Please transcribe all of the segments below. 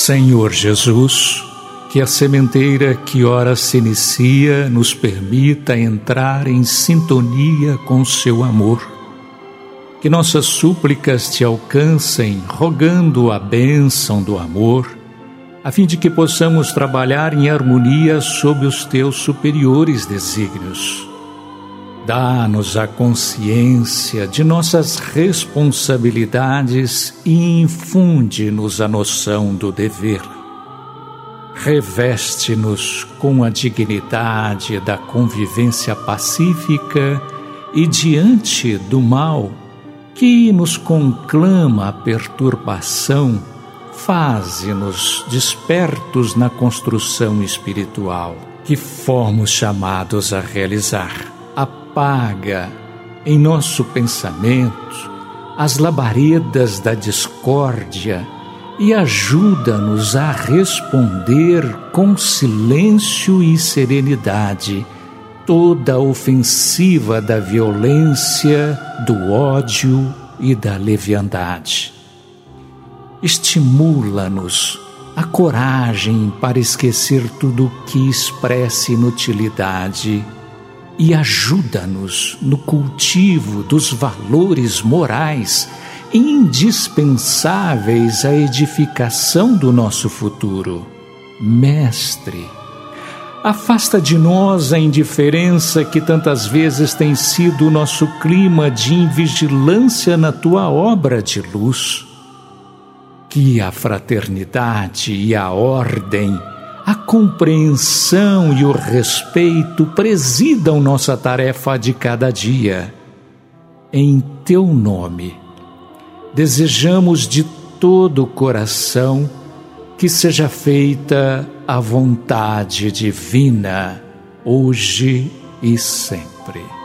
Senhor Jesus, que a sementeira que ora se inicia nos permita entrar em sintonia com seu amor. Que nossas súplicas te alcancem, rogando a bênção do amor, a fim de que possamos trabalhar em harmonia sob os teus superiores desígnios. Dá-nos a consciência de nossas responsabilidades e infunde-nos a noção do dever. Reveste-nos com a dignidade da convivência pacífica e diante do mal que nos conclama a perturbação, faze-nos despertos na construção espiritual que fomos chamados a realizar apaga em nosso pensamento as labaredas da discórdia e ajuda-nos a responder com silêncio e serenidade toda a ofensiva da violência, do ódio e da leviandade. Estimula-nos a coragem para esquecer tudo que expressa inutilidade e ajuda-nos no cultivo dos valores morais indispensáveis à edificação do nosso futuro. Mestre, afasta de nós a indiferença que tantas vezes tem sido o nosso clima de invigilância na tua obra de luz. Que a fraternidade e a ordem a compreensão e o respeito presidam nossa tarefa de cada dia. Em teu nome, desejamos de todo o coração que seja feita a vontade divina, hoje e sempre.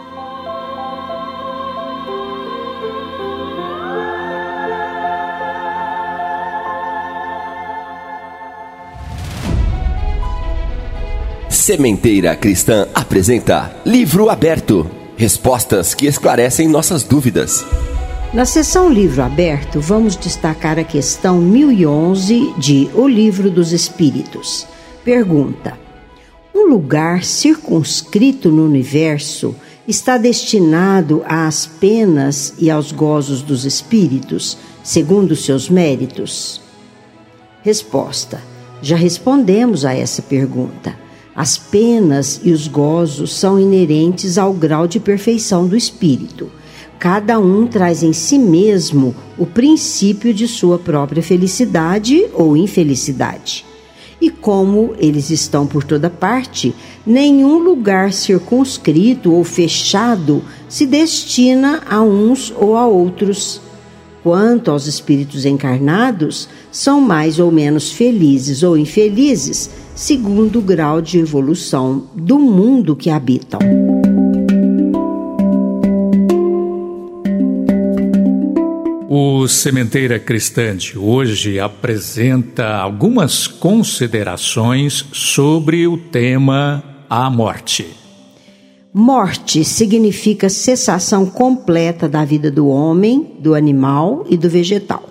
Sementeira Cristã apresenta Livro Aberto Respostas que esclarecem nossas dúvidas. Na sessão Livro Aberto, vamos destacar a questão 1011 de O Livro dos Espíritos. Pergunta: Um lugar circunscrito no universo está destinado às penas e aos gozos dos espíritos, segundo seus méritos? Resposta: Já respondemos a essa pergunta. As penas e os gozos são inerentes ao grau de perfeição do espírito. Cada um traz em si mesmo o princípio de sua própria felicidade ou infelicidade. E como eles estão por toda parte, nenhum lugar circunscrito ou fechado se destina a uns ou a outros. Quanto aos espíritos encarnados, são mais ou menos felizes ou infelizes segundo o grau de evolução do mundo que habitam. O Sementeira Cristã de hoje apresenta algumas considerações sobre o tema a morte. Morte significa cessação completa da vida do homem, do animal e do vegetal.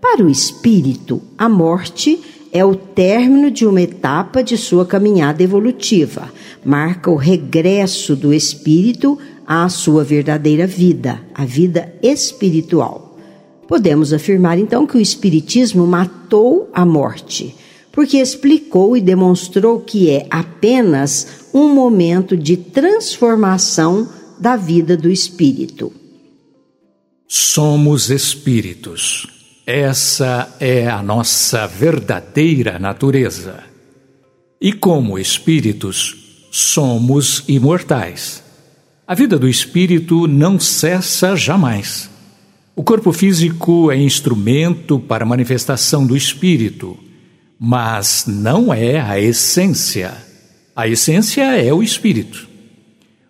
Para o espírito, a morte é o término de uma etapa de sua caminhada evolutiva, marca o regresso do espírito à sua verdadeira vida, a vida espiritual. Podemos afirmar então que o Espiritismo matou a morte, porque explicou e demonstrou que é apenas um momento de transformação da vida do espírito. Somos espíritos. Essa é a nossa verdadeira natureza. E como espíritos, somos imortais. A vida do espírito não cessa jamais. O corpo físico é instrumento para a manifestação do espírito, mas não é a essência. A essência é o espírito.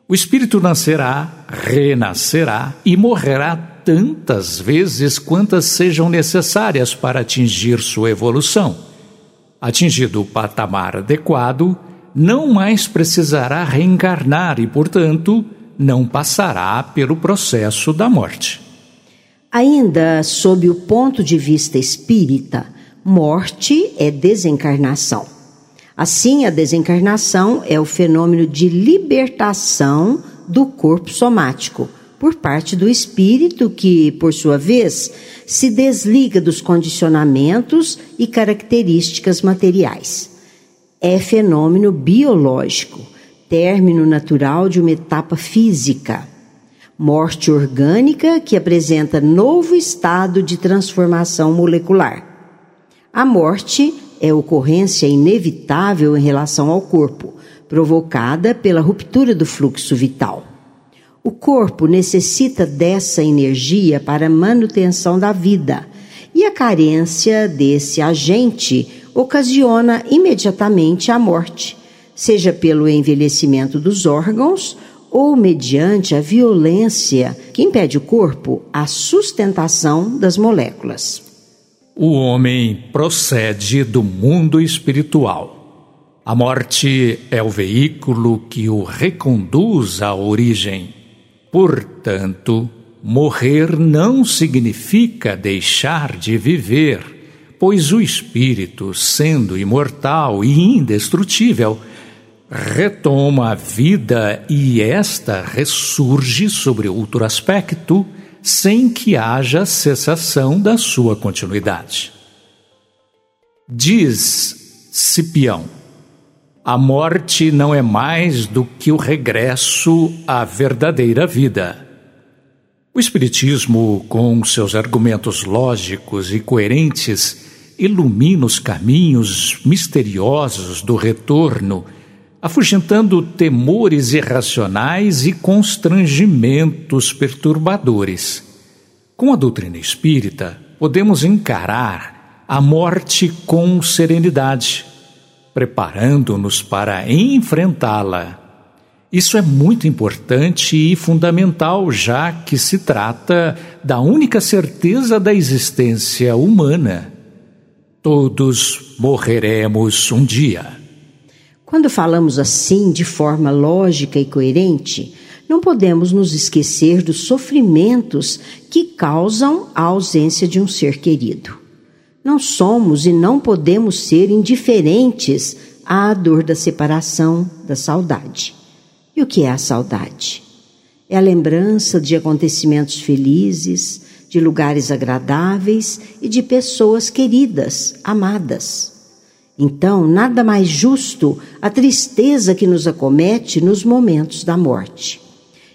O espírito nascerá, renascerá e morrerá tantas vezes quantas sejam necessárias para atingir sua evolução. Atingido o patamar adequado, não mais precisará reencarnar e, portanto, não passará pelo processo da morte. Ainda sob o ponto de vista espírita, morte é desencarnação. Assim, a desencarnação é o fenômeno de libertação do corpo somático por parte do espírito que, por sua vez, se desliga dos condicionamentos e características materiais. É fenômeno biológico, término natural de uma etapa física morte orgânica que apresenta novo estado de transformação molecular. A morte é ocorrência inevitável em relação ao corpo, provocada pela ruptura do fluxo vital. O corpo necessita dessa energia para manutenção da vida, e a carência desse agente ocasiona imediatamente a morte, seja pelo envelhecimento dos órgãos ou mediante a violência que impede o corpo a sustentação das moléculas. O homem procede do mundo espiritual. A morte é o veículo que o reconduz à origem. Portanto, morrer não significa deixar de viver, pois o espírito, sendo imortal e indestrutível, retoma a vida e esta ressurge sobre outro aspecto, sem que haja cessação da sua continuidade. Diz Cipião: a morte não é mais do que o regresso à verdadeira vida. O Espiritismo, com seus argumentos lógicos e coerentes, ilumina os caminhos misteriosos do retorno afugentando temores irracionais e constrangimentos perturbadores. Com a doutrina espírita, podemos encarar a morte com serenidade, preparando-nos para enfrentá-la. Isso é muito importante e fundamental, já que se trata da única certeza da existência humana. Todos morreremos um dia. Quando falamos assim, de forma lógica e coerente, não podemos nos esquecer dos sofrimentos que causam a ausência de um ser querido. Não somos e não podemos ser indiferentes à dor da separação, da saudade. E o que é a saudade? É a lembrança de acontecimentos felizes, de lugares agradáveis e de pessoas queridas, amadas. Então, nada mais justo a tristeza que nos acomete nos momentos da morte.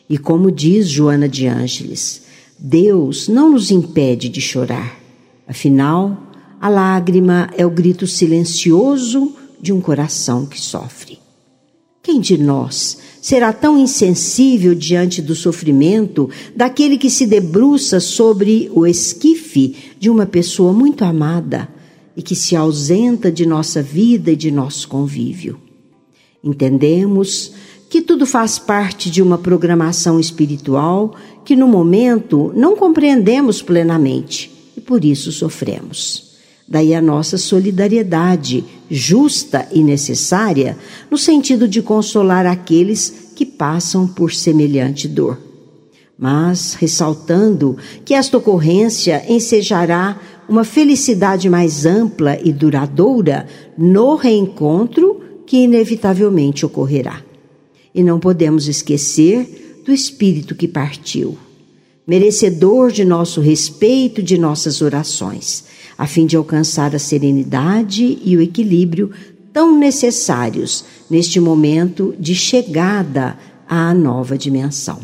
E como diz Joana de Ângeles, Deus não nos impede de chorar. Afinal, a lágrima é o grito silencioso de um coração que sofre. Quem de nós será tão insensível diante do sofrimento daquele que se debruça sobre o esquife de uma pessoa muito amada? e que se ausenta de nossa vida e de nosso convívio. Entendemos que tudo faz parte de uma programação espiritual que no momento não compreendemos plenamente e por isso sofremos. Daí a nossa solidariedade justa e necessária no sentido de consolar aqueles que passam por semelhante dor. Mas ressaltando que esta ocorrência ensejará uma felicidade mais ampla e duradoura no reencontro que inevitavelmente ocorrerá. E não podemos esquecer do espírito que partiu. merecedor de nosso respeito, de nossas orações, a fim de alcançar a serenidade e o equilíbrio tão necessários neste momento de chegada à nova dimensão.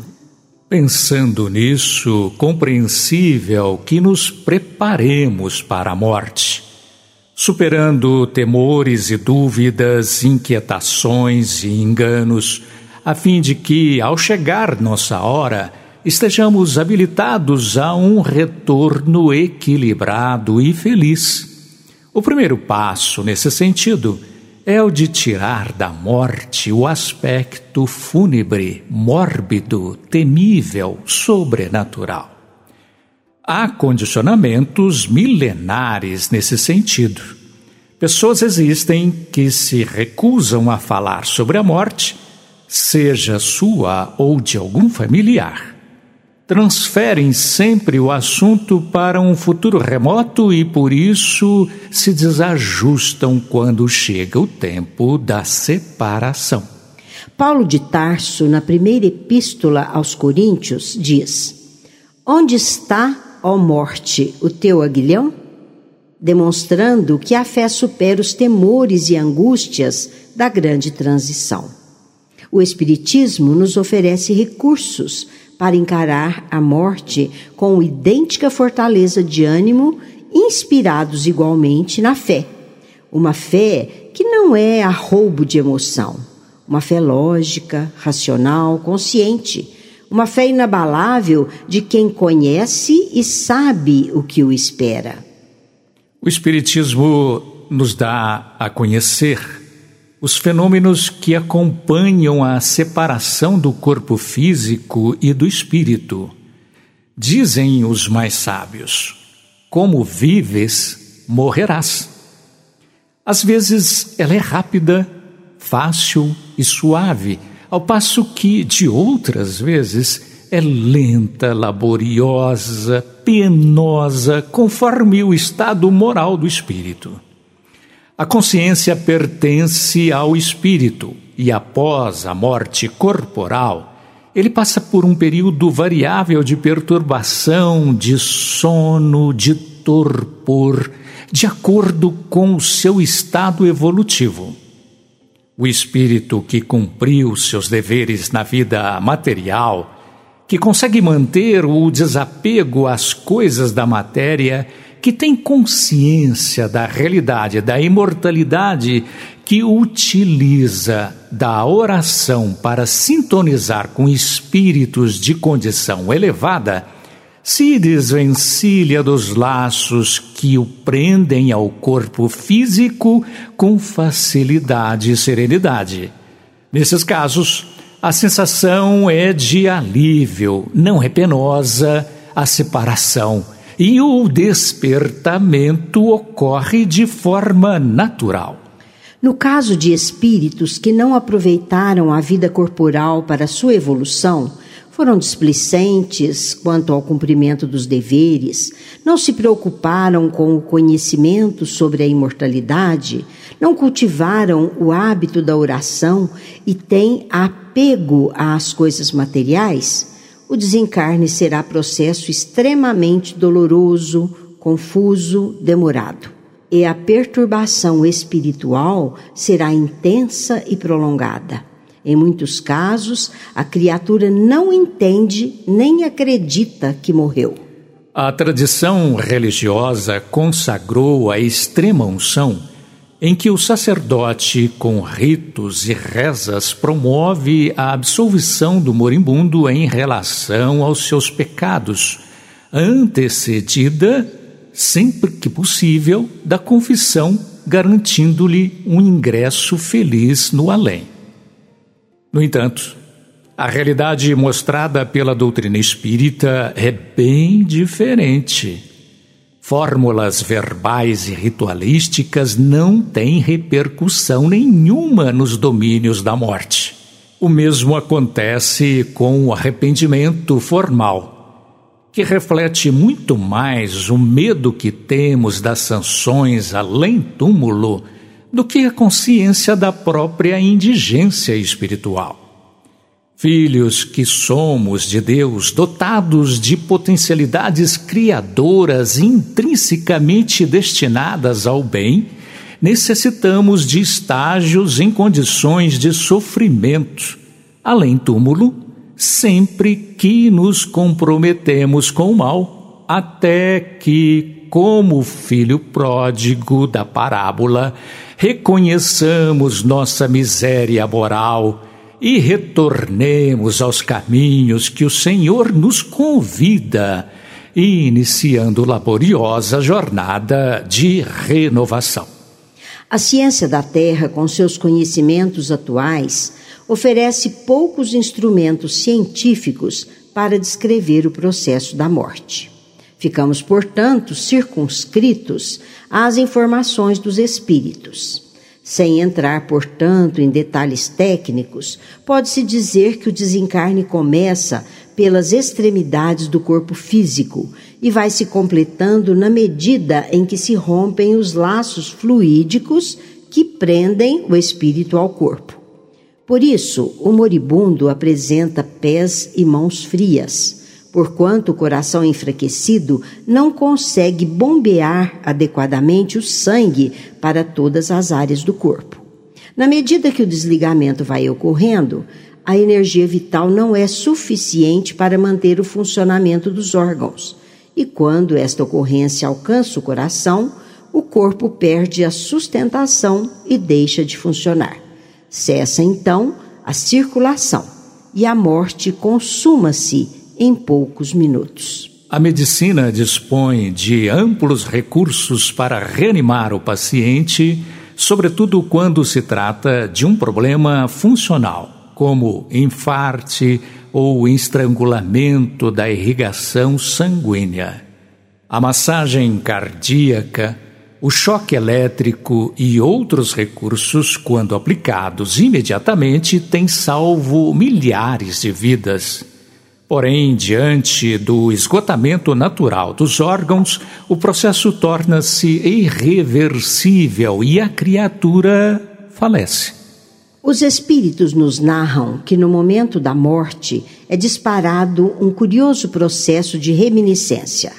Pensando nisso, compreensível que nos preparemos para a morte, superando temores e dúvidas, inquietações e enganos, a fim de que, ao chegar nossa hora, estejamos habilitados a um retorno equilibrado e feliz. O primeiro passo nesse sentido é o de tirar da morte o aspecto fúnebre, mórbido, temível, sobrenatural. Há condicionamentos milenares nesse sentido. Pessoas existem que se recusam a falar sobre a morte, seja sua ou de algum familiar transferem sempre o assunto para um futuro remoto e por isso se desajustam quando chega o tempo da separação. Paulo de Tarso, na primeira epístola aos Coríntios, diz: Onde está, ó morte, o teu aguilhão? Demonstrando que a fé supera os temores e angústias da grande transição. O Espiritismo nos oferece recursos para encarar a morte com idêntica fortaleza de ânimo, inspirados igualmente na fé. Uma fé que não é a roubo de emoção, uma fé lógica, racional, consciente, uma fé inabalável de quem conhece e sabe o que o espera. O Espiritismo nos dá a conhecer os fenômenos que acompanham a separação do corpo físico e do espírito. Dizem os mais sábios: como vives, morrerás. Às vezes ela é rápida, fácil e suave, ao passo que, de outras vezes, é lenta, laboriosa, penosa, conforme o estado moral do espírito. A consciência pertence ao espírito e após a morte corporal, ele passa por um período variável de perturbação, de sono, de torpor, de acordo com o seu estado evolutivo. O espírito que cumpriu seus deveres na vida material, que consegue manter o desapego às coisas da matéria, que tem consciência da realidade, da imortalidade, que utiliza da oração para sintonizar com espíritos de condição elevada, se desvencilha dos laços que o prendem ao corpo físico com facilidade e serenidade. Nesses casos, a sensação é de alívio, não é penosa a separação e o despertamento ocorre de forma natural. No caso de espíritos que não aproveitaram a vida corporal para sua evolução, foram displicentes quanto ao cumprimento dos deveres, não se preocuparam com o conhecimento sobre a imortalidade, não cultivaram o hábito da oração e têm apego às coisas materiais, o desencarne será processo extremamente doloroso, confuso, demorado. E a perturbação espiritual será intensa e prolongada. Em muitos casos, a criatura não entende nem acredita que morreu. A tradição religiosa consagrou a extrema unção em que o sacerdote, com ritos e rezas, promove a absolvição do moribundo em relação aos seus pecados, antecedida, sempre que possível, da confissão, garantindo-lhe um ingresso feliz no além. No entanto, a realidade mostrada pela doutrina espírita é bem diferente Fórmulas verbais e ritualísticas não têm repercussão nenhuma nos domínios da morte. O mesmo acontece com o arrependimento formal, que reflete muito mais o medo que temos das sanções além túmulo do que a consciência da própria indigência espiritual. Filhos que somos de Deus, dotados de potencialidades criadoras intrinsecamente destinadas ao bem, necessitamos de estágios em condições de sofrimento, além túmulo, sempre que nos comprometemos com o mal, até que, como filho pródigo da parábola, reconheçamos nossa miséria moral e retornemos aos caminhos que o Senhor nos convida, iniciando laboriosa jornada de renovação. A ciência da Terra, com seus conhecimentos atuais, oferece poucos instrumentos científicos para descrever o processo da morte. Ficamos, portanto, circunscritos às informações dos espíritos. Sem entrar, portanto, em detalhes técnicos, pode-se dizer que o desencarne começa pelas extremidades do corpo físico e vai se completando na medida em que se rompem os laços fluídicos que prendem o espírito ao corpo. Por isso, o moribundo apresenta pés e mãos frias porquanto o coração enfraquecido não consegue bombear adequadamente o sangue para todas as áreas do corpo. Na medida que o desligamento vai ocorrendo, a energia vital não é suficiente para manter o funcionamento dos órgãos, e quando esta ocorrência alcança o coração, o corpo perde a sustentação e deixa de funcionar. Cessa então a circulação e a morte consuma-se em poucos minutos. A medicina dispõe de amplos recursos para reanimar o paciente, sobretudo quando se trata de um problema funcional, como infarte ou estrangulamento da irrigação sanguínea. A massagem cardíaca, o choque elétrico e outros recursos, quando aplicados imediatamente, têm salvo milhares de vidas. Porém, diante do esgotamento natural dos órgãos, o processo torna-se irreversível e a criatura falece. Os espíritos nos narram que no momento da morte é disparado um curioso processo de reminiscência.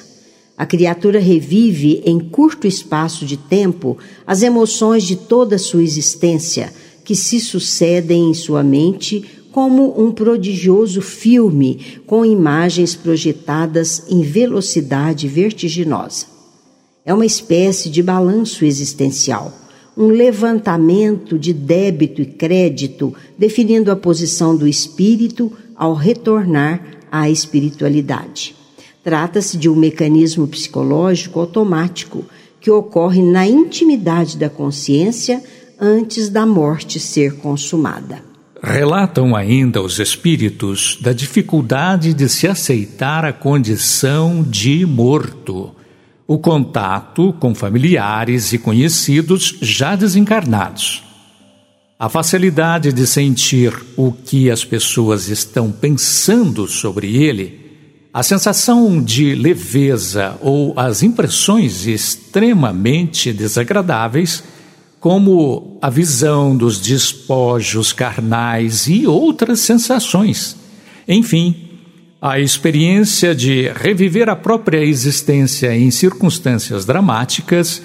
A criatura revive em curto espaço de tempo as emoções de toda sua existência, que se sucedem em sua mente como um prodigioso filme com imagens projetadas em velocidade vertiginosa. É uma espécie de balanço existencial, um levantamento de débito e crédito, definindo a posição do espírito ao retornar à espiritualidade. Trata-se de um mecanismo psicológico automático que ocorre na intimidade da consciência antes da morte ser consumada. Relatam ainda os espíritos da dificuldade de se aceitar a condição de morto, o contato com familiares e conhecidos já desencarnados, a facilidade de sentir o que as pessoas estão pensando sobre ele, a sensação de leveza ou as impressões extremamente desagradáveis como a visão dos despojos carnais e outras sensações. Enfim, a experiência de reviver a própria existência em circunstâncias dramáticas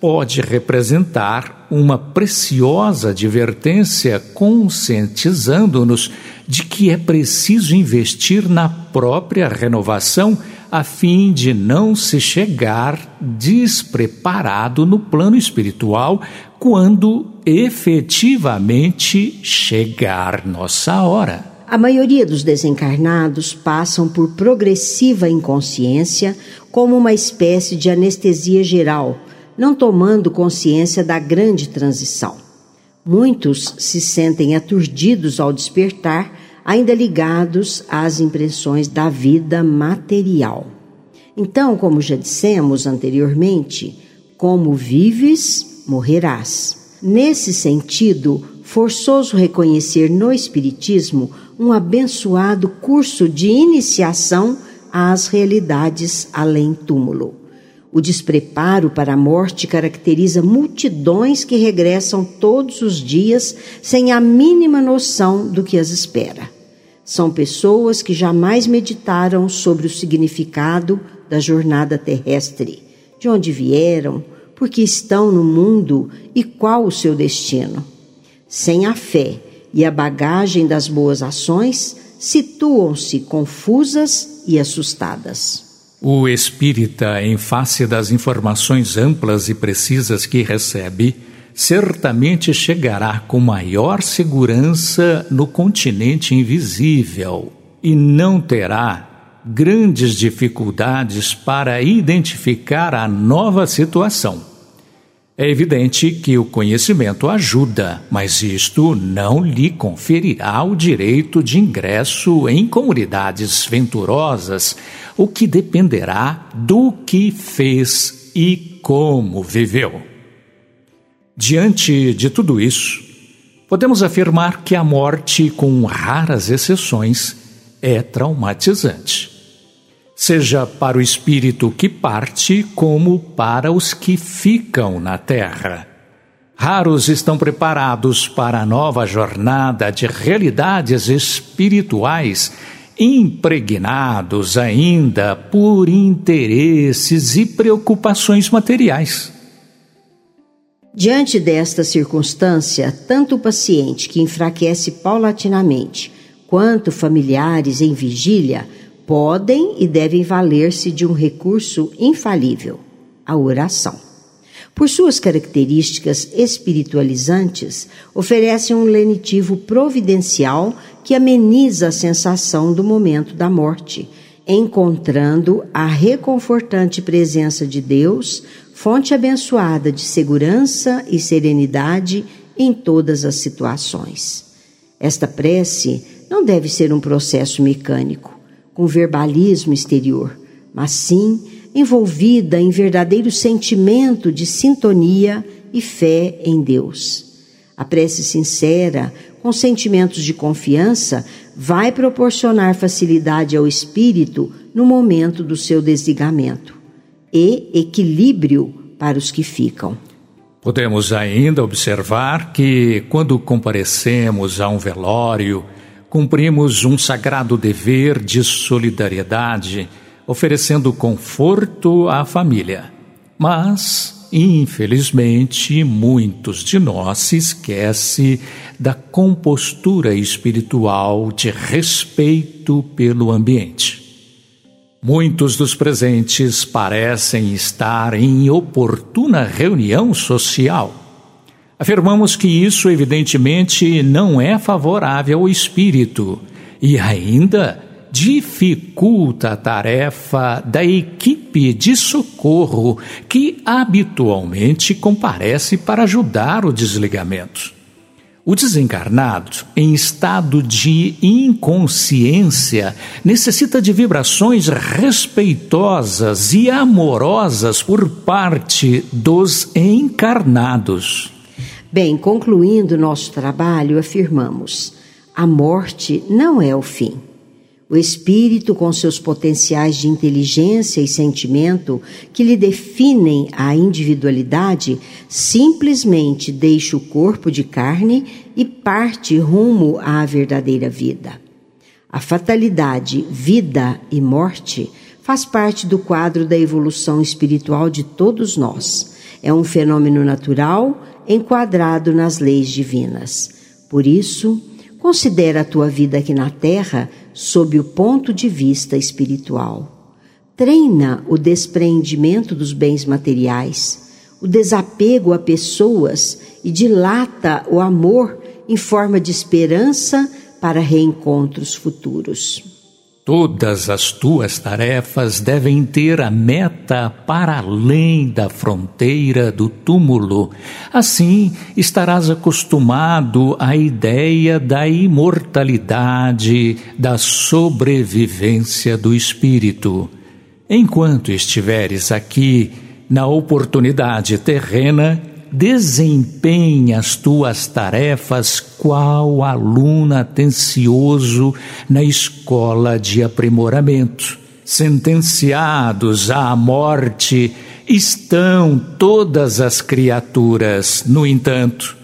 pode representar uma preciosa advertência conscientizando-nos de que é preciso investir na própria renovação a fim de não se chegar despreparado no plano espiritual quando efetivamente chegar nossa hora. A maioria dos desencarnados passam por progressiva inconsciência como uma espécie de anestesia geral, não tomando consciência da grande transição. Muitos se sentem aturdidos ao despertar ainda ligados às impressões da vida material. Então, como já dissemos anteriormente, como vives, morrerás. Nesse sentido, forçoso reconhecer no Espiritismo um abençoado curso de iniciação às realidades além túmulo. O despreparo para a morte caracteriza multidões que regressam todos os dias sem a mínima noção do que as espera. São pessoas que jamais meditaram sobre o significado da jornada terrestre, de onde vieram, por que estão no mundo e qual o seu destino. Sem a fé e a bagagem das boas ações, situam-se confusas e assustadas. O espírita, em face das informações amplas e precisas que recebe, certamente chegará com maior segurança no continente invisível e não terá grandes dificuldades para identificar a nova situação. É evidente que o conhecimento ajuda, mas isto não lhe conferirá o direito de ingresso em comunidades venturosas, o que dependerá do que fez e como viveu. Diante de tudo isso, podemos afirmar que a morte, com raras exceções, é traumatizante. Seja para o espírito que parte, como para os que ficam na terra. Raros estão preparados para a nova jornada de realidades espirituais, impregnados ainda por interesses e preocupações materiais. Diante desta circunstância, tanto o paciente que enfraquece paulatinamente, quanto familiares em vigília, podem e devem valer-se de um recurso infalível, a oração. Por suas características espiritualizantes, oferece um lenitivo providencial que ameniza a sensação do momento da morte, encontrando a reconfortante presença de Deus fonte abençoada de segurança e serenidade em todas as situações. Esta prece não deve ser um processo mecânico, com verbalismo exterior, mas sim envolvida em verdadeiro sentimento de sintonia e fé em Deus. A prece sincera, com sentimentos de confiança, vai proporcionar facilidade ao espírito no momento do seu desligamento e equilíbrio para os que ficam. Podemos ainda observar que, quando comparecemos a um velório, cumprimos um sagrado dever de solidariedade, oferecendo conforto à família. Mas, infelizmente, muitos de nós se esquecem da compostura espiritual de respeito pelo ambiente. Muitos dos presentes parecem estar em oportuna reunião social. Afirmamos que isso, evidentemente, não é favorável ao espírito e ainda dificulta a tarefa da equipe de socorro que habitualmente comparece para ajudar o desligamento. O desencarnado, em estado de inconsciência, necessita de vibrações respeitosas e amorosas por parte dos encarnados. Bem, concluindo nosso trabalho, afirmamos: a morte não é o fim. O espírito, com seus potenciais de inteligência e sentimento que lhe definem a individualidade, simplesmente deixa o corpo de carne e parte rumo à verdadeira vida. A fatalidade, vida e morte faz parte do quadro da evolução espiritual de todos nós. É um fenômeno natural enquadrado nas leis divinas. Por isso, considera a tua vida aqui na Terra sob o ponto de vista espiritual. Treina o despreendimento dos bens materiais, o desapego a pessoas e dilata o amor em forma de esperança para reencontros futuros. Todas as tuas tarefas devem ter a meta para além da fronteira do túmulo. Assim estarás acostumado à ideia da imortalidade, da sobrevivência do espírito. Enquanto estiveres aqui, na oportunidade terrena, desempenha as tuas tarefas qual aluno atencioso na escola de aprimoramento. Sentenciados à morte estão todas as criaturas, no entanto,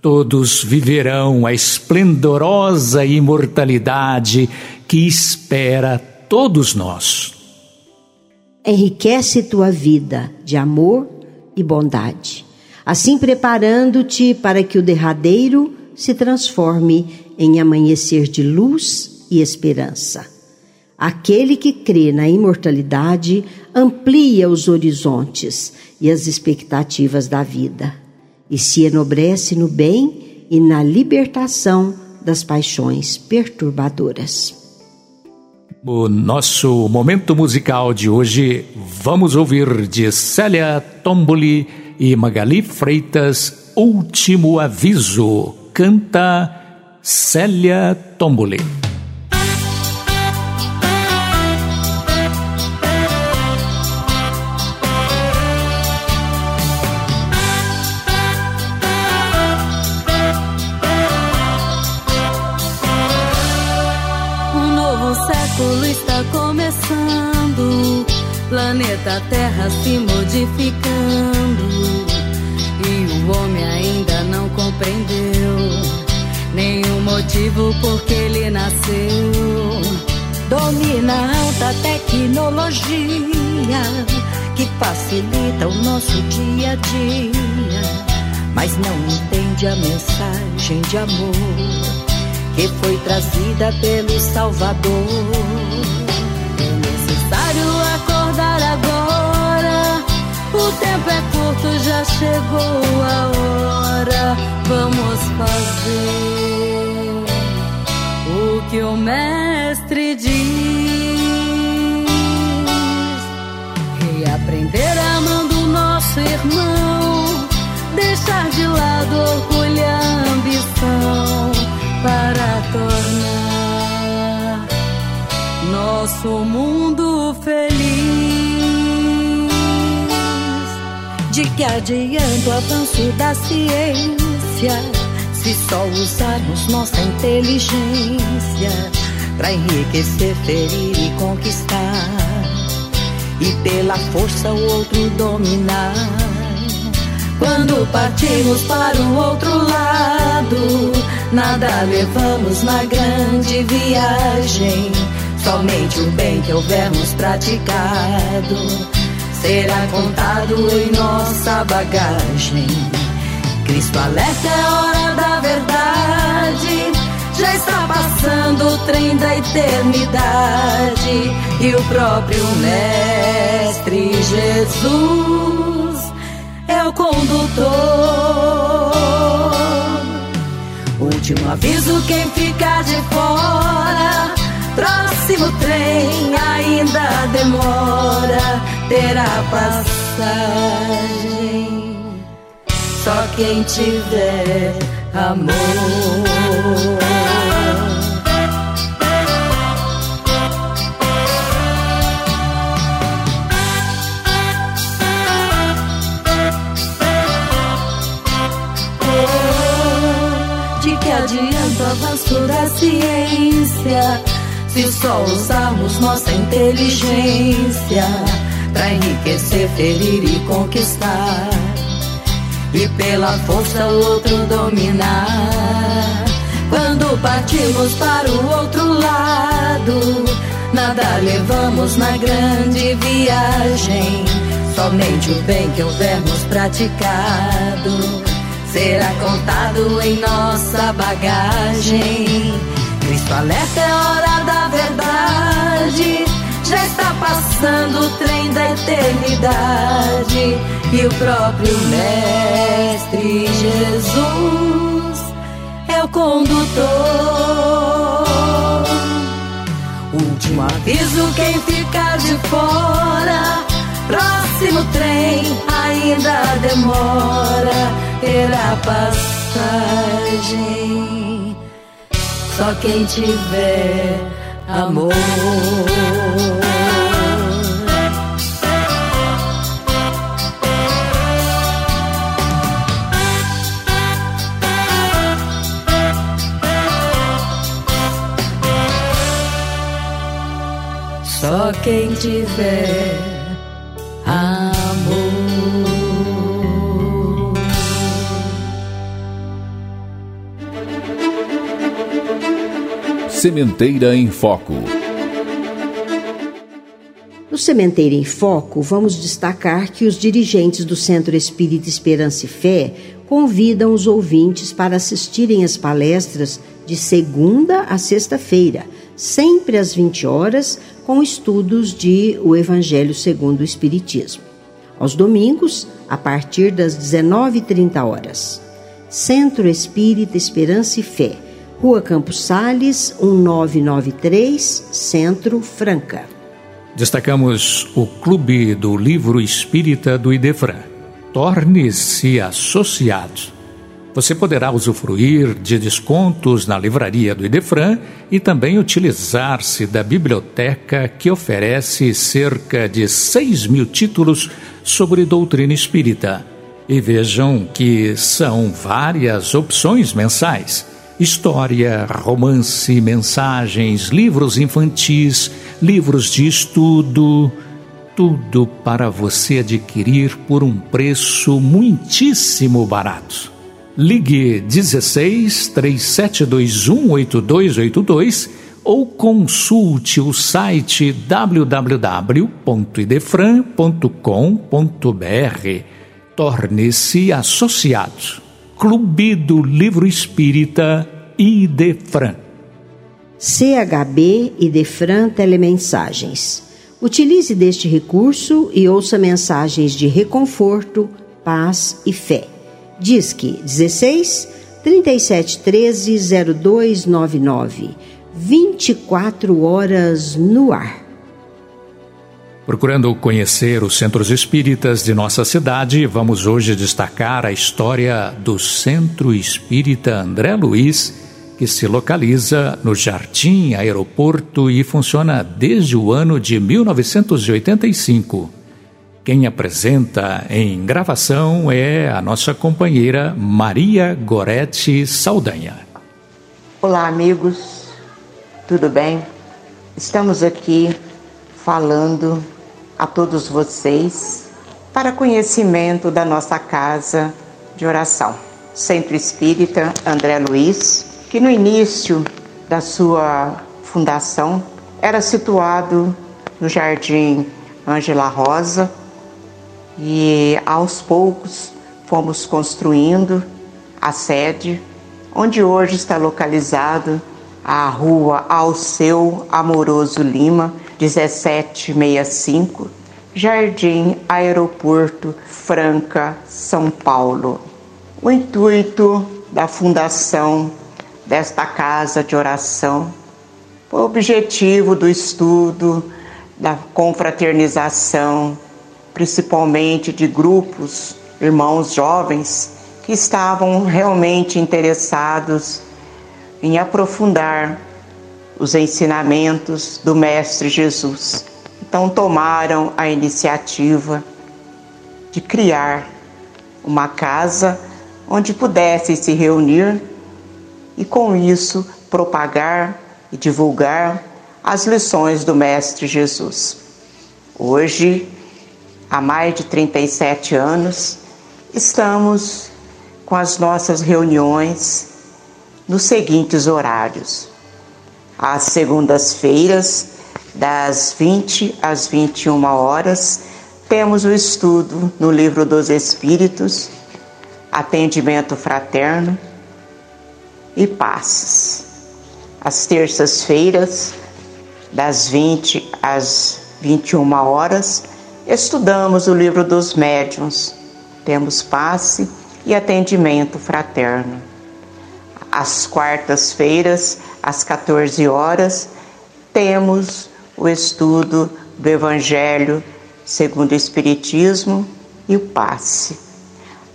Todos viverão a esplendorosa imortalidade que espera todos nós. Enriquece tua vida de amor e bondade, assim preparando-te para que o derradeiro se transforme em amanhecer de luz e esperança. Aquele que crê na imortalidade amplia os horizontes e as expectativas da vida e se enobrece no bem e na libertação das paixões perturbadoras. O nosso momento musical de hoje, vamos ouvir de Célia Tomboli e Magali Freitas, Último Aviso. Canta Célia Tomboli. planeta Terra se modificando motivo por que ele nasceu. Domina a alta tecnologia que facilita o nosso dia a dia, mas não entende a mensagem de amor que foi trazida pelo Salvador. O tempo é curto, já chegou a hora. Vamos fazer que o mestre diz. Reaprender amando nosso irmão. Deixar de lado orgulho e ambição para tornar nosso mundo feliz. De que adianta o avanço da ciência se só usarmos nossa inteligência para enriquecer, ferir e conquistar e pela força o outro dominar? Quando partimos para o outro lado, nada levamos na grande viagem. Somente o bem que houvermos praticado será contado em nossa bagagem. Cristo alerta é hora da verdade. Já está passando o trem da eternidade e o próprio Mestre Jesus é o condutor. Último aviso: quem ficar de fora próximo trem ainda demora, terá passagem. Só quem tiver amor. De que adianta avanço da ciência se só usarmos nossa inteligência para enriquecer, ferir e conquistar, e pela força o outro dominar. Quando partimos para o outro lado, nada levamos na grande viagem. Somente o bem que houvermos praticado será contado em nossa bagagem. Cristo alerta é hora da verdade. Já está passando o trem da eternidade. E o próprio Mestre Jesus é o condutor. Último aviso: quem ficar de fora. Próximo trem ainda demora, terá passagem só quem tiver amor. quem tiver amor. Sementeira em Foco. No Sementeira em Foco, vamos destacar que os dirigentes do Centro Espírita Esperança e Fé convidam os ouvintes para assistirem às palestras de segunda a sexta-feira, sempre às 20 horas, com estudos de O Evangelho segundo o Espiritismo. Aos domingos, a partir das 19h30 horas. Centro Espírita Esperança e Fé, Rua Campos Sales, 1993, Centro Franca. Destacamos o Clube do Livro Espírita do Idefran. Torne-se associado. Você poderá usufruir de descontos na livraria do Idefran e também utilizar-se da biblioteca que oferece cerca de 6 mil títulos sobre doutrina espírita. E vejam que são várias opções mensais história, romance, mensagens, livros infantis, livros de estudo, tudo para você adquirir por um preço muitíssimo barato. Ligue 16 3721 8282 ou consulte o site www.idefran.com.br. Torne-se associado. Clube do Livro Espírita Idefran. CHB Idefran Telemensagens. Utilize deste recurso e ouça mensagens de reconforto, paz e fé. Disque 16 3713 0299. 24 horas no ar. Procurando conhecer os centros espíritas de nossa cidade, vamos hoje destacar a história do Centro Espírita André Luiz, que se localiza no Jardim Aeroporto e funciona desde o ano de 1985. Quem apresenta em gravação é a nossa companheira Maria Goretti Saldanha. Olá, amigos, tudo bem? Estamos aqui falando a todos vocês para conhecimento da nossa casa de oração. Centro Espírita André Luiz, que no início da sua fundação era situado no Jardim Ângela Rosa e aos poucos fomos construindo a sede, onde hoje está localizado a rua Alceu Amoroso Lima, 1765, Jardim Aeroporto Franca, São Paulo. O intuito da fundação desta casa de oração o objetivo do estudo, da confraternização, principalmente de grupos, irmãos jovens que estavam realmente interessados em aprofundar os ensinamentos do Mestre Jesus. Então, tomaram a iniciativa de criar uma casa onde pudessem se reunir e, com isso, propagar e divulgar as lições do Mestre Jesus. Hoje, há mais de 37 anos, estamos com as nossas reuniões nos seguintes horários: às segundas-feiras, das 20 às 21 horas, temos o estudo no Livro dos Espíritos, atendimento fraterno e passes. Às terças-feiras, das 20 às 21 horas, estudamos o Livro dos Médiuns, temos passe e atendimento fraterno. Às quartas-feiras, às 14 horas, temos o estudo do Evangelho segundo o Espiritismo e o passe.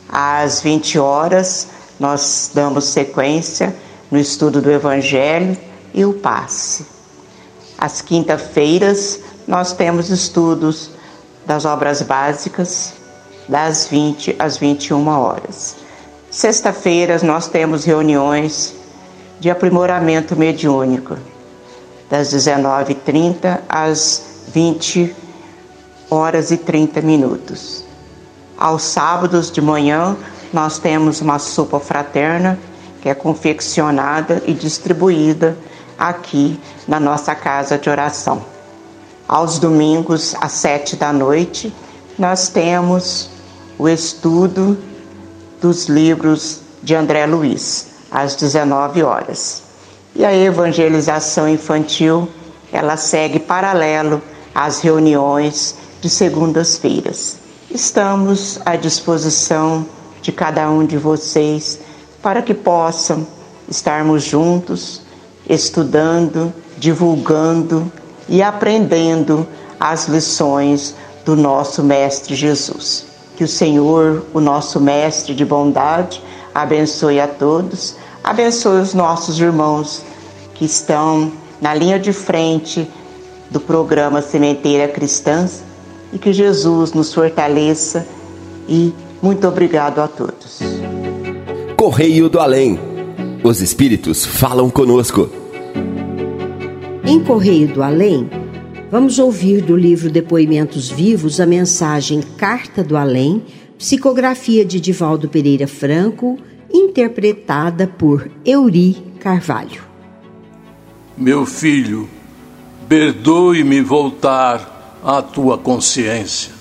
Às 20 horas, nós damos sequência no estudo do Evangelho e o passe. Às quinta-feiras, nós temos estudos das obras básicas, das 20 às 21 horas. Sexta-feiras, nós temos reuniões de aprimoramento mediúnico, das 19h30 às 20 horas e 30 minutos. Aos sábados de manhã, nós temos uma sopa fraterna que é confeccionada e distribuída aqui na nossa casa de oração. Aos domingos, às sete da noite, nós temos o estudo dos livros de André Luiz, às 19 horas. E a evangelização infantil, ela segue paralelo às reuniões de segundas-feiras. Estamos à disposição de cada um de vocês para que possam estarmos juntos, estudando, divulgando e aprendendo as lições do nosso Mestre Jesus. Que o Senhor, o nosso Mestre de bondade, abençoe a todos, abençoe os nossos irmãos que estão na linha de frente do programa Sementeira Cristãs e que Jesus nos fortaleça e muito obrigado a todos. Correio do Além. Os Espíritos falam conosco. Em Correio do Além, vamos ouvir do livro Depoimentos Vivos a mensagem Carta do Além, psicografia de Divaldo Pereira Franco, interpretada por Euri Carvalho. Meu filho, perdoe-me voltar à tua consciência.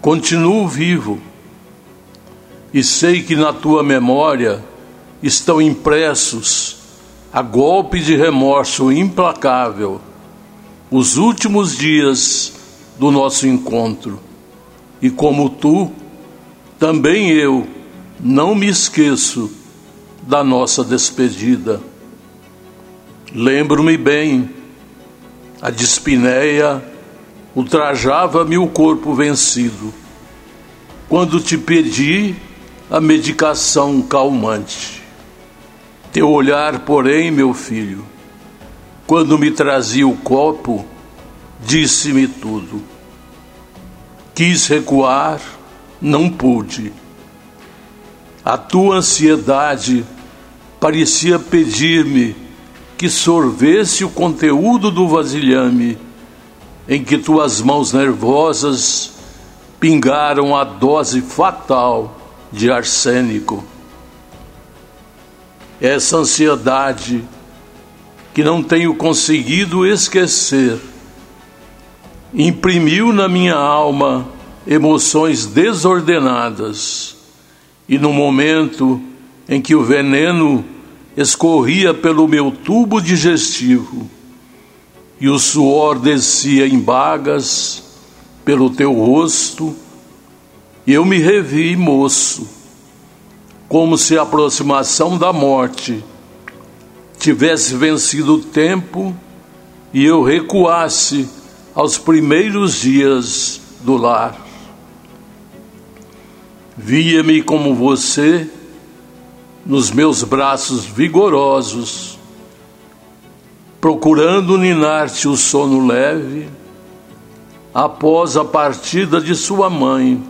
Continuo vivo e sei que na tua memória estão impressos, a golpe de remorso implacável, os últimos dias do nosso encontro. E como tu, também eu não me esqueço da nossa despedida. Lembro-me bem, a dispneia ultrajava-me o corpo vencido. Quando te pedi a medicação calmante. Teu olhar, porém, meu filho, quando me trazia o copo, disse-me tudo. Quis recuar, não pude. A tua ansiedade parecia pedir-me que sorvesse o conteúdo do vasilhame em que tuas mãos nervosas pingaram a dose fatal de arsênico. Essa ansiedade que não tenho conseguido esquecer. Imprimiu na minha alma emoções desordenadas, e no momento em que o veneno escorria pelo meu tubo digestivo e o suor descia em bagas pelo teu rosto, eu me revi moço, como se a aproximação da morte tivesse vencido o tempo e eu recuasse aos primeiros dias do lar. Via-me como você nos meus braços vigorosos, procurando ninar-te o sono leve após a partida de sua mãe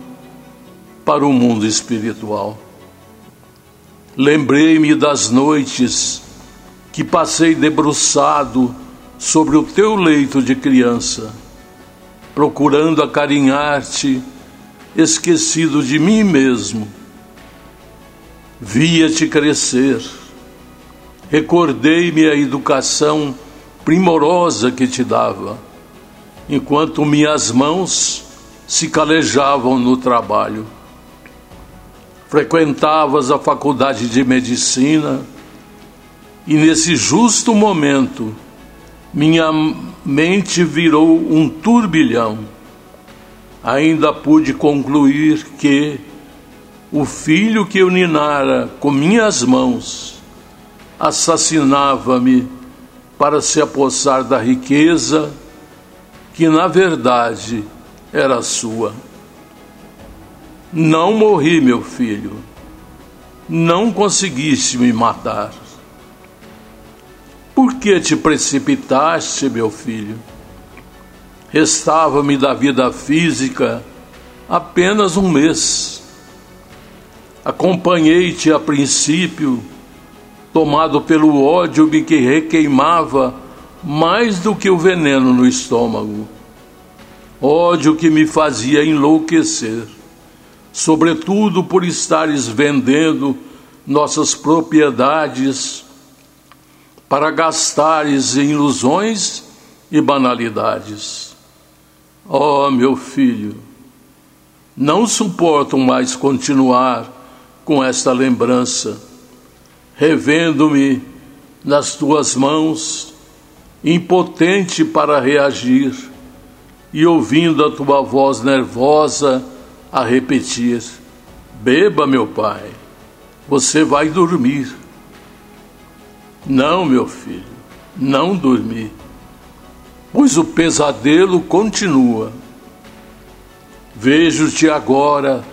para o mundo espiritual. Lembrei-me das noites que passei debruçado sobre o teu leito de criança, procurando acarinhar-te, esquecido de mim mesmo. Via-te crescer, recordei-me a educação primorosa que te dava, enquanto minhas mãos se calejavam no trabalho frequentavas a faculdade de medicina e nesse justo momento minha mente virou um turbilhão. Ainda pude concluir que o filho que eu ninara com minhas mãos assassinava-me para se apossar da riqueza que na verdade era sua. Não morri, meu filho. Não conseguiste me matar. Por que te precipitaste, meu filho? Restava-me da vida física apenas um mês. Acompanhei-te a princípio, tomado pelo ódio que requeimava mais do que o veneno no estômago. Ódio que me fazia enlouquecer sobretudo por estares vendendo nossas propriedades para gastares em ilusões e banalidades. Oh, meu filho, não suporto mais continuar com esta lembrança, revendo-me nas tuas mãos, impotente para reagir e ouvindo a tua voz nervosa a repetir: Beba, meu pai, você vai dormir. Não, meu filho, não dormi, pois o pesadelo continua. Vejo-te agora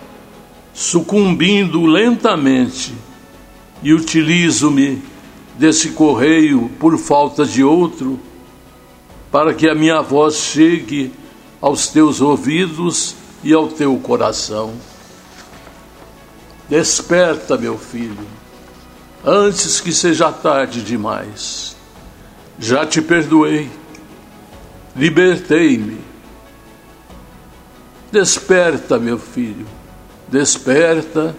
sucumbindo lentamente e utilizo-me desse correio por falta de outro, para que a minha voz chegue aos teus ouvidos e ao teu coração. Desperta, meu filho, antes que seja tarde demais. Já te perdoei, libertei-me. Desperta, meu filho, desperta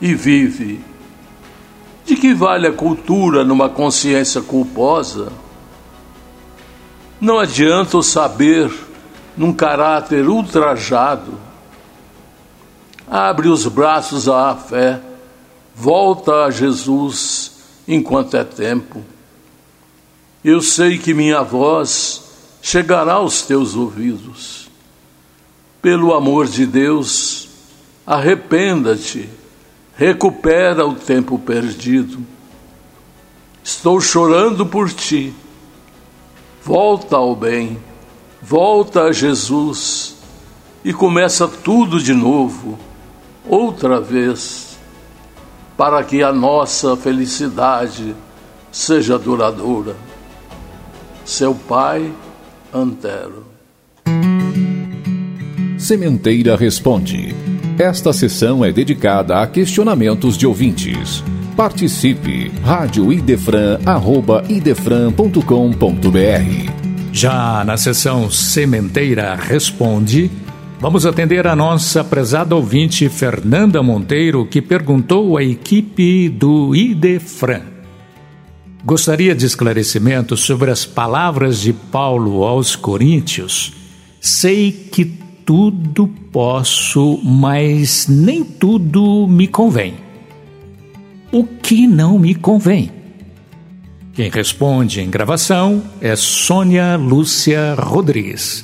e vive. De que vale a cultura numa consciência culposa? Não adianta o saber num caráter ultrajado. Abre os braços à fé, volta a Jesus enquanto é tempo. Eu sei que minha voz chegará aos teus ouvidos. Pelo amor de Deus, arrependa-te, recupera o tempo perdido. Estou chorando por ti. Volta ao bem volta a Jesus e começa tudo de novo, outra vez, para que a nossa felicidade seja duradoura. Seu Pai Antero. Sementeira Responde. Esta sessão é dedicada a questionamentos de ouvintes. Participe! Rádio Idefran, já na sessão Sementeira Responde, vamos atender a nossa prezada ouvinte Fernanda Monteiro, que perguntou à equipe do Idefran. Gostaria de esclarecimento sobre as palavras de Paulo aos Coríntios. Sei que tudo posso, mas nem tudo me convém. O que não me convém? Quem responde em gravação é Sônia Lúcia Rodrigues.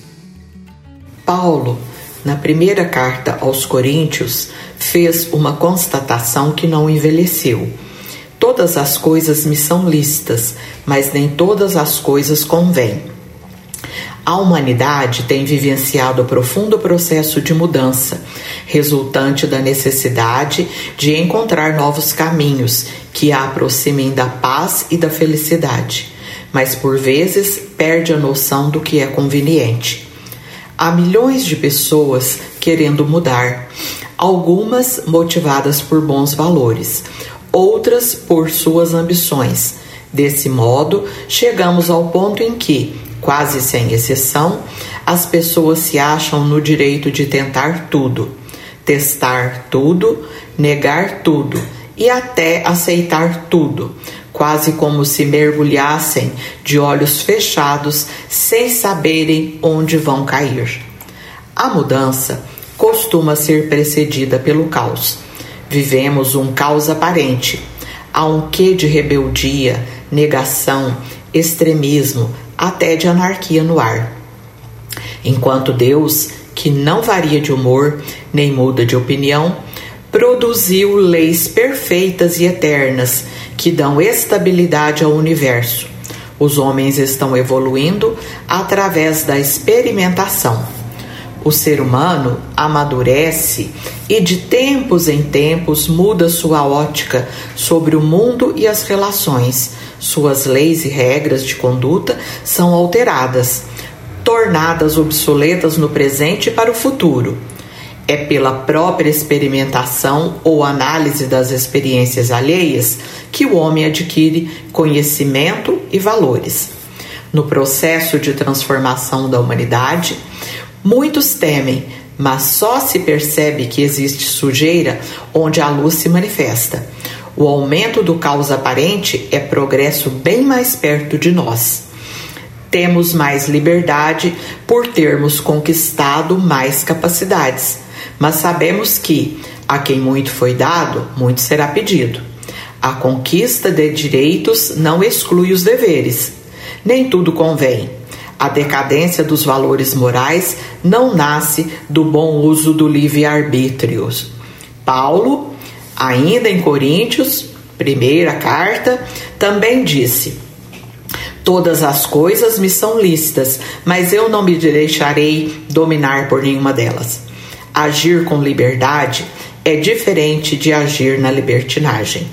Paulo, na primeira carta aos Coríntios, fez uma constatação que não envelheceu. Todas as coisas me são listas, mas nem todas as coisas convêm. A humanidade tem vivenciado profundo processo de mudança, resultante da necessidade de encontrar novos caminhos que a aproximem da paz e da felicidade, mas por vezes perde a noção do que é conveniente. Há milhões de pessoas querendo mudar, algumas motivadas por bons valores, outras por suas ambições. Desse modo, chegamos ao ponto em que quase sem exceção, as pessoas se acham no direito de tentar tudo, testar tudo, negar tudo e até aceitar tudo, quase como se mergulhassem de olhos fechados sem saberem onde vão cair. A mudança costuma ser precedida pelo caos. Vivemos um caos aparente. Há um quê de rebeldia, negação, extremismo, até de anarquia no ar. Enquanto Deus, que não varia de humor nem muda de opinião, produziu leis perfeitas e eternas que dão estabilidade ao universo. Os homens estão evoluindo através da experimentação. O ser humano amadurece e de tempos em tempos muda sua ótica sobre o mundo e as relações, suas leis e regras de conduta são alteradas, tornadas obsoletas no presente e para o futuro. É pela própria experimentação ou análise das experiências alheias que o homem adquire conhecimento e valores. No processo de transformação da humanidade, muitos temem, mas só se percebe que existe sujeira onde a luz se manifesta O aumento do caos aparente é progresso bem mais perto de nós. Temos mais liberdade por termos conquistado mais capacidades, mas sabemos que a quem muito foi dado, muito será pedido. A conquista de direitos não exclui os deveres. Nem tudo convém. A decadência dos valores morais não nasce do bom uso do livre-arbítrio. Paulo, ainda em Coríntios, primeira carta, também disse: Todas as coisas me são lícitas, mas eu não me deixarei dominar por nenhuma delas. Agir com liberdade é diferente de agir na libertinagem.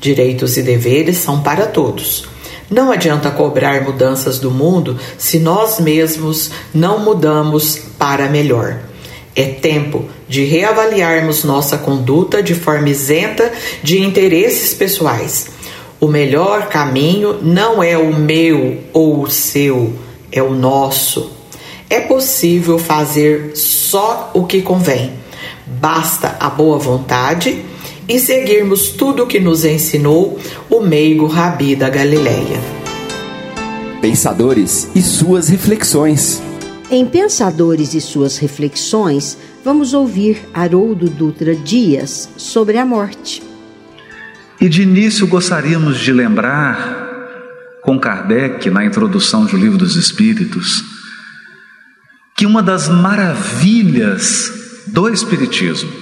Direitos e deveres são para todos. Não adianta cobrar mudanças do mundo se nós mesmos não mudamos para melhor. É tempo de reavaliarmos nossa conduta de forma isenta de interesses pessoais. O melhor caminho não é o meu ou o seu, é o nosso. É possível fazer só o que convém. Basta a boa vontade e seguirmos tudo o que nos ensinou o meigo Rabi da Galileia. Pensadores e suas reflexões. Em Pensadores e suas reflexões, vamos ouvir Haroldo Dutra Dias sobre a morte. E de início gostaríamos de lembrar, com Kardec, na introdução do Livro dos Espíritos, que uma das maravilhas do Espiritismo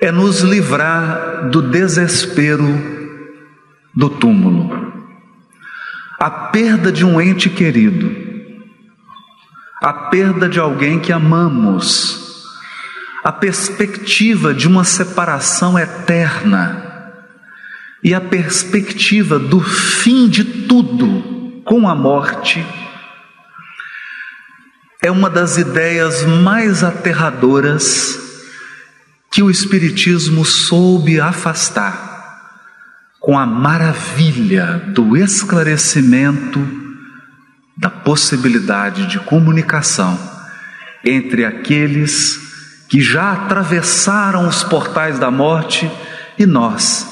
é nos livrar do desespero do túmulo. A perda de um ente querido, a perda de alguém que amamos, a perspectiva de uma separação eterna. E a perspectiva do fim de tudo com a morte é uma das ideias mais aterradoras que o Espiritismo soube afastar com a maravilha do esclarecimento da possibilidade de comunicação entre aqueles que já atravessaram os portais da morte e nós,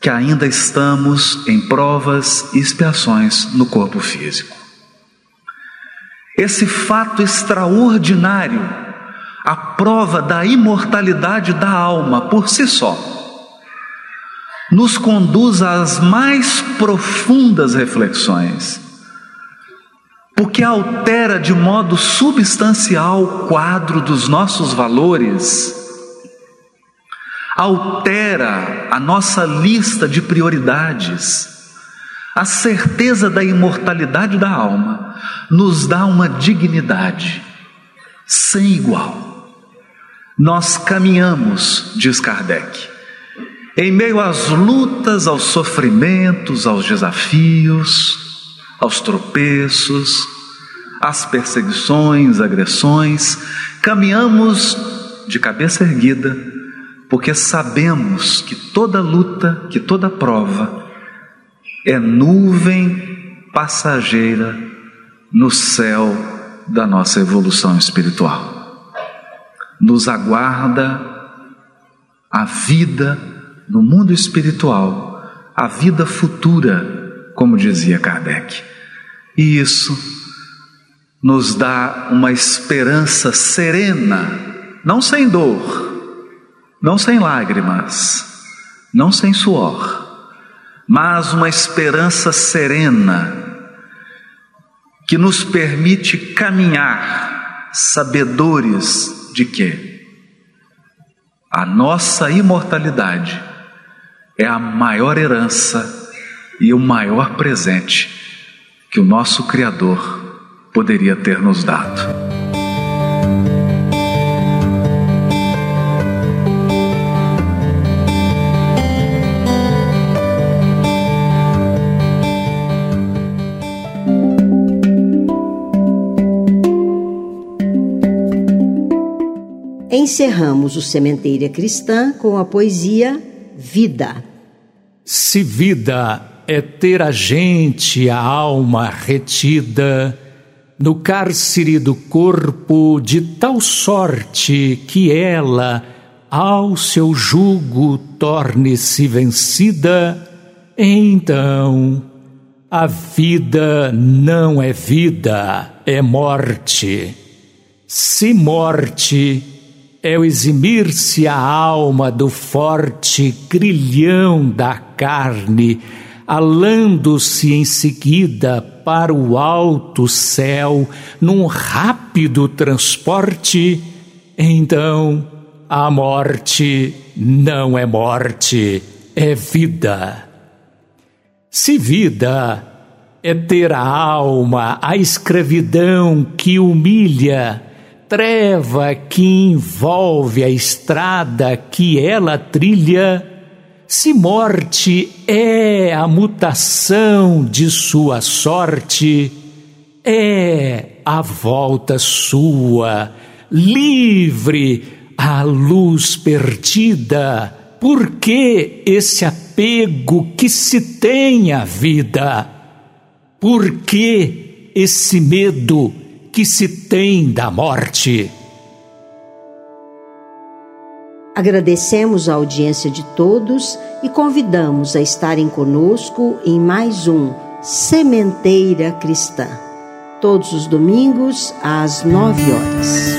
que ainda estamos em provas e expiações no corpo físico. Esse fato extraordinário a prova da imortalidade da alma por si só, nos conduz às mais profundas reflexões, porque altera de modo substancial o quadro dos nossos valores, altera a nossa lista de prioridades. A certeza da imortalidade da alma nos dá uma dignidade sem igual nós caminhamos, diz Kardec, em meio às lutas, aos sofrimentos, aos desafios, aos tropeços, às perseguições, agressões, caminhamos de cabeça erguida, porque sabemos que toda luta, que toda prova é nuvem passageira no céu da nossa evolução espiritual. Nos aguarda a vida no mundo espiritual, a vida futura, como dizia Kardec. E isso nos dá uma esperança serena, não sem dor, não sem lágrimas, não sem suor, mas uma esperança serena que nos permite caminhar sabedores de que a nossa imortalidade é a maior herança e o maior presente que o nosso Criador poderia ter nos dado. Encerramos o Sementeira Cristã com a poesia Vida. Se vida é ter a gente, a alma retida no cárcere do corpo de tal sorte que ela, ao seu jugo torne-se vencida, então a vida não é vida, é morte. Se morte é o eximir-se a alma do forte grilhão da carne, alando-se em seguida para o alto céu num rápido transporte, então a morte não é morte, é vida. Se vida é ter a alma, a escravidão que humilha, treva que envolve a estrada que ela trilha, se morte é a mutação de sua sorte, é a volta sua, livre a luz perdida, por que esse apego que se tem à vida? Por que esse medo que se tem da morte? Agradecemos a audiência de todos e convidamos a estarem conosco em mais um Sementeira Cristã, todos os domingos às nove horas.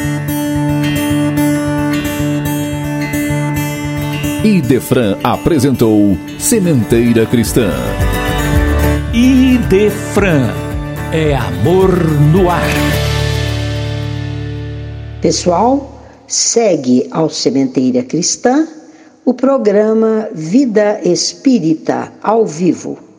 Idefran apresentou Sementeira Cristã. Idefran é amor no ar. Pessoal, segue ao Sementeira Cristã o programa Vida Espírita ao vivo